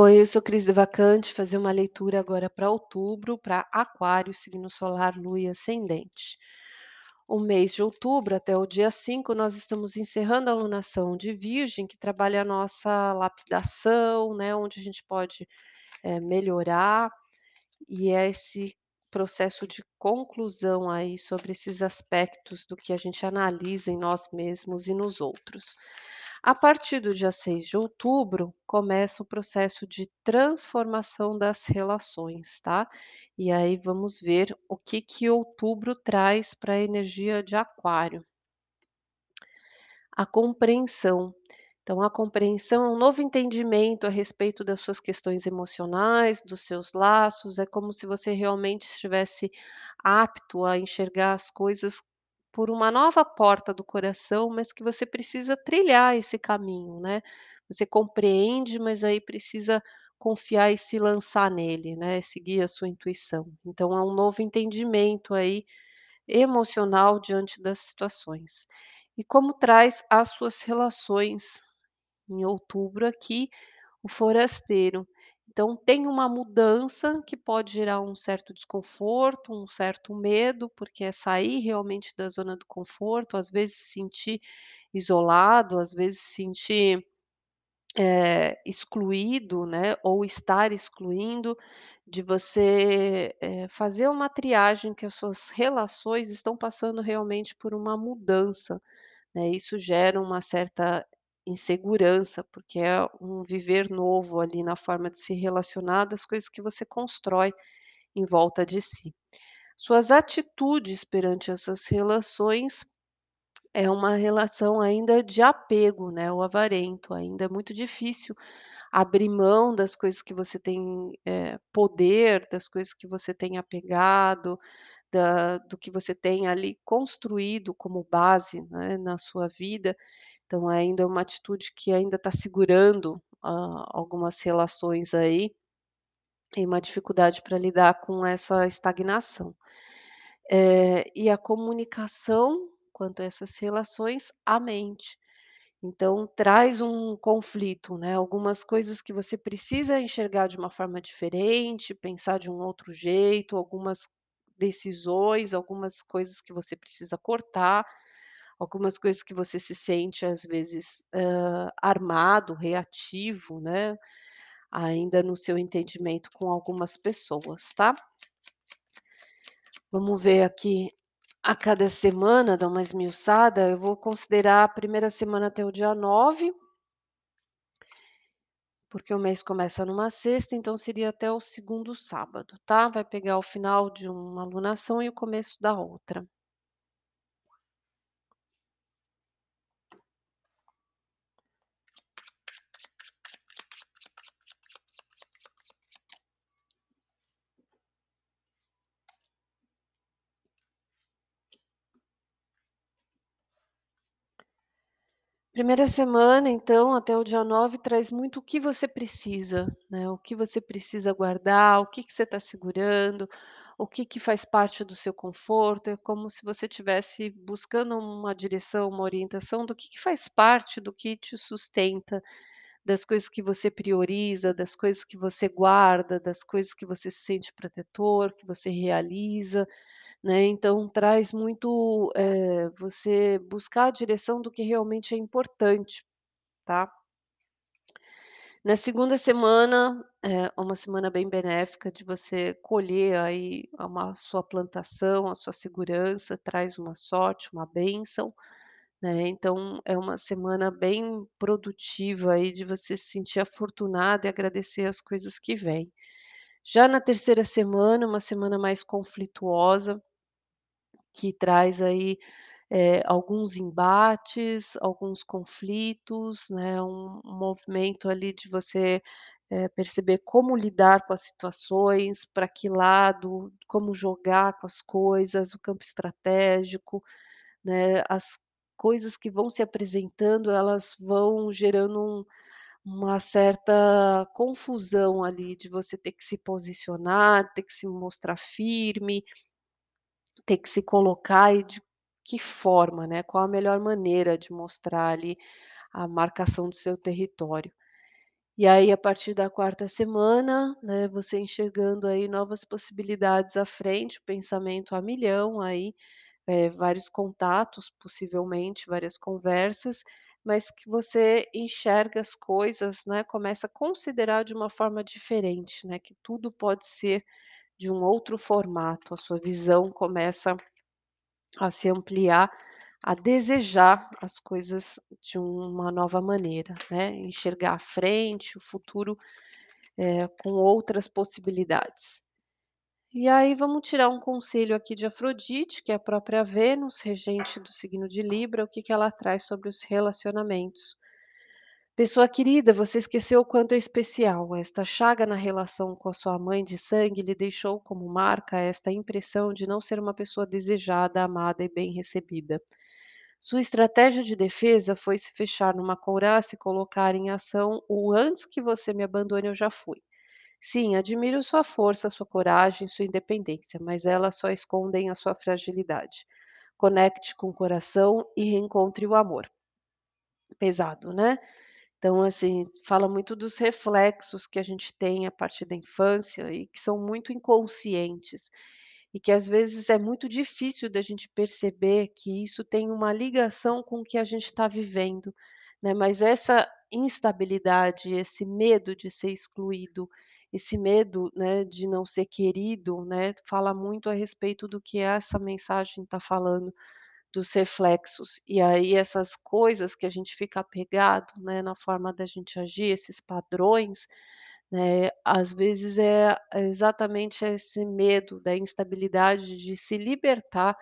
Oi, eu sou Cris Devacante, fazer uma leitura agora para outubro, para Aquário, signo solar, lua e ascendente. O mês de outubro até o dia 5, nós estamos encerrando a alunação de Virgem, que trabalha a nossa lapidação, né, onde a gente pode eh, melhorar, e é esse processo de conclusão aí sobre esses aspectos do que a gente analisa em nós mesmos e nos outros. A partir do dia 6 de outubro, começa o processo de transformação das relações, tá? E aí vamos ver o que que outubro traz para a energia de Aquário. A compreensão. Então, a compreensão é um novo entendimento a respeito das suas questões emocionais, dos seus laços. É como se você realmente estivesse apto a enxergar as coisas por uma nova porta do coração, mas que você precisa trilhar esse caminho, né. Você compreende, mas aí precisa confiar e se lançar nele, né, seguir a sua intuição. Então é um novo entendimento aí emocional diante das situações. E como traz as suas relações em outubro aqui, o forasteiro. Então tem uma mudança que pode gerar um certo desconforto, um certo medo, porque é sair realmente da zona do conforto, às vezes se sentir isolado, às vezes se sentir, eh, excluído, né, ou estar excluindo, de você, eh, fazer uma triagem que as suas relações estão passando realmente por uma mudança, né, isso gera uma certa insegurança, porque é um viver novo ali na forma de se relacionar das coisas que você constrói em volta de si. Suas atitudes perante essas relações é uma relação ainda de apego, né, o avarento, ainda é muito difícil abrir mão das coisas que você tem, eh, poder, das coisas que você tem apegado, da do que você tem ali construído como base, né, na sua vida. Então ainda é uma atitude que ainda está segurando, hã, algumas relações aí, e uma dificuldade para lidar com essa estagnação. Eh, e a comunicação quanto a essas relações, a mente. Então traz um conflito, né, algumas coisas que você precisa enxergar de uma forma diferente, pensar de um outro jeito, algumas decisões, algumas coisas que você precisa cortar, algumas coisas que você se sente às vezes, hã, armado, reativo, né, ainda no seu entendimento com algumas pessoas, tá? Vamos ver aqui a cada semana, dar uma esmiuçada, eu vou considerar a primeira semana até o dia 9 porque o mês começa numa sexta, então seria até o segundo sábado, tá? Vai pegar o final de uma alunação e o começo da outra. Primeira semana, então, até o dia 9, traz muito o que você precisa, né, o que você precisa guardar, o que que você está segurando, o que que faz parte do seu conforto, é como se você estivesse buscando uma direção, uma orientação do que que faz parte do que te sustenta, das coisas que você prioriza, das coisas que você guarda, das coisas que você se sente protetor, que você realiza, né, então traz muito, eh, você buscar a direção do que realmente é importante, tá. Na segunda semana, é uma semana bem benéfica de você colher aí uma sua plantação, a sua segurança, traz uma sorte, uma bênção, né, então é uma semana bem produtiva aí de você se sentir afortunado e agradecer as coisas que vêm. Já na terceira semana, uma semana mais conflituosa que traz aí, eh, alguns embates, alguns conflitos, né, um movimento ali de você, eh, perceber como lidar com as situações, para que lado, como jogar com as coisas, o campo estratégico, né, as coisas que vão se apresentando, elas vão gerando um uma certa confusão ali de você ter que se posicionar, ter que se mostrar firme ter que se colocar e de que forma, né, qual a melhor maneira de mostrar ali a marcação do seu território. E aí, a partir da 4ª semana, né, você enxergando aí novas possibilidades à frente, o pensamento a milhão aí, eh, vários contatos, possivelmente, várias conversas, mas que você enxerga as coisas, né, começa a considerar de uma forma diferente, né, que tudo pode ser de um outro formato, a sua visão começa a se ampliar, a desejar as coisas de uma nova maneira, né, enxergar a frente, o futuro, eh, com outras possibilidades. E aí vamos tirar um conselho aqui de Afrodite, que é a própria Vênus, regente do signo de Libra, o que que ela traz sobre os relacionamentos. "Pessoa querida, você esqueceu o quanto é especial, esta chaga na relação com a sua mãe de sangue lhe deixou como marca esta impressão de não ser uma pessoa desejada, amada e bem recebida. Sua estratégia de defesa foi se fechar numa couraça e colocar em ação o 'antes que você me abandone eu já fui'. Sim, admiro sua força, sua coragem, sua independência, mas elas só escondem a sua fragilidade. Conecte com o coração e reencontre o amor". Pesado, né. Então, assim, fala muito dos reflexos que a gente tem a partir da infância e que são muito inconscientes, e que às vezes é muito difícil da gente perceber que isso tem uma ligação com o que a gente está vivendo, né, mas essa instabilidade, esse medo de ser excluído, esse medo, né, de não ser querido, né, fala muito a respeito do que essa mensagem está falando, dos reflexos. E aí essas coisas que a gente fica apegado, né, na forma da gente agir, esses padrões, né, às vezes é exatamente esse medo da instabilidade de se libertar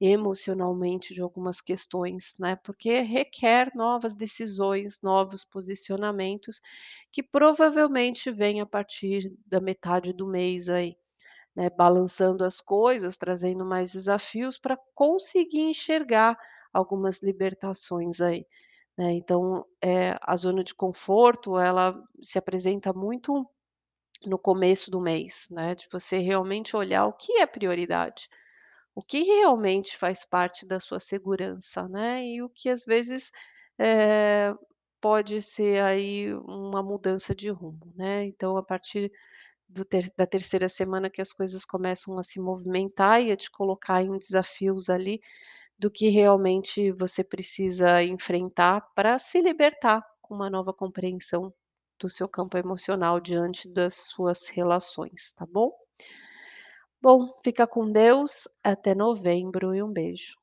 emocionalmente de algumas questões, né, porque requer novas decisões, novos posicionamentos, que provavelmente vêm a partir da metade do mês aí, né, balançando as coisas, trazendo mais desafios pra conseguir enxergar algumas libertações aí, né. Então, eh, a zona de conforto, ela se apresenta muito no começo do mês, né, de você realmente olhar o que é prioridade, o que realmente faz parte da sua segurança, né, e o que às vezes, eh, pode ser aí uma mudança de rumo, né. Então a partir ter da 3ª semana que as coisas começam a se movimentar e a te colocar em desafios ali, do que realmente você precisa enfrentar pra se libertar com uma nova compreensão do seu campo emocional diante das suas relações, tá bom? Bom, fica com Deus, até novembro e um beijo.